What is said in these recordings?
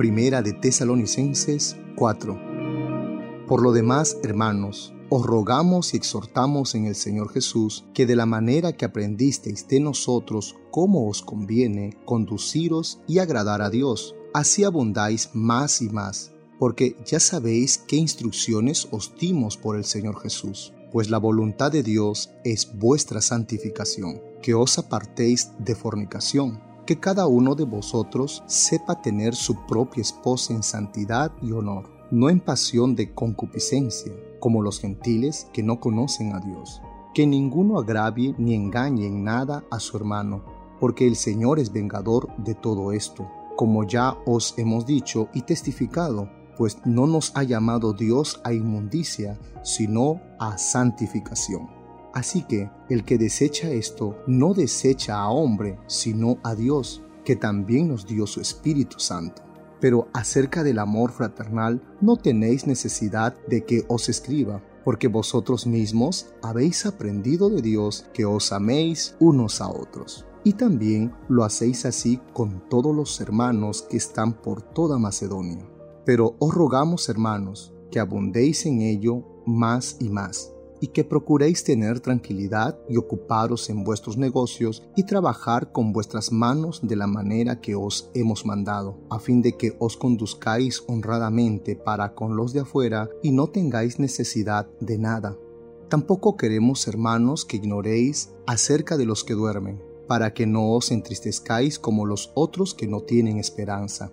Primera de Tesalonicenses 4. Por lo demás, hermanos, os rogamos y exhortamos en el Señor Jesús que de la manera que aprendisteis de nosotros cómo os conviene conduciros y agradar a Dios, así abundáis más y más, porque ya sabéis qué instrucciones os dimos por el Señor Jesús. Pues la voluntad de Dios es vuestra santificación, que os apartéis de fornicación, que cada uno de vosotros sepa tener su propia esposa en santidad y honor no en pasión de concupiscencia, como los gentiles que no conocen a Dios. Que ninguno agravie ni engañe en nada a su hermano, porque el Señor es vengador de todo esto, como ya os hemos dicho y testificado, pues no nos ha llamado Dios a inmundicia, sino a santificación. Así que el que desecha esto no desecha a hombre, sino a Dios, que también nos dio su Espíritu Santo pero acerca del amor fraternal no tenéis necesidad de que os escriba, porque vosotros mismos habéis aprendido de Dios que os améis unos a otros. Y también lo hacéis así con todos los hermanos que están por toda Macedonia. Pero os rogamos, hermanos, que abundéis en ello más y más y que procuréis tener tranquilidad y ocuparos en vuestros negocios y trabajar con vuestras manos de la manera que os hemos mandado, a fin de que os conduzcáis honradamente para con los de afuera y no tengáis necesidad de nada. Tampoco queremos, hermanos, que ignoréis acerca de los que duermen, para que no os entristezcáis como los otros que no tienen esperanza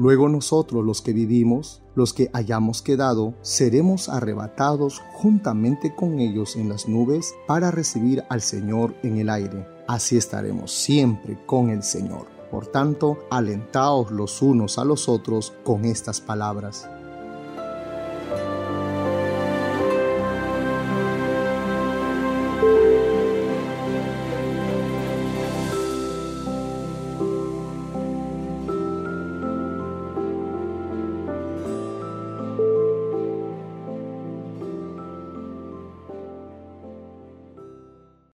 Luego nosotros los que vivimos, los que hayamos quedado, seremos arrebatados juntamente con ellos en las nubes para recibir al Señor en el aire. Así estaremos siempre con el Señor. Por tanto, alentaos los unos a los otros con estas palabras.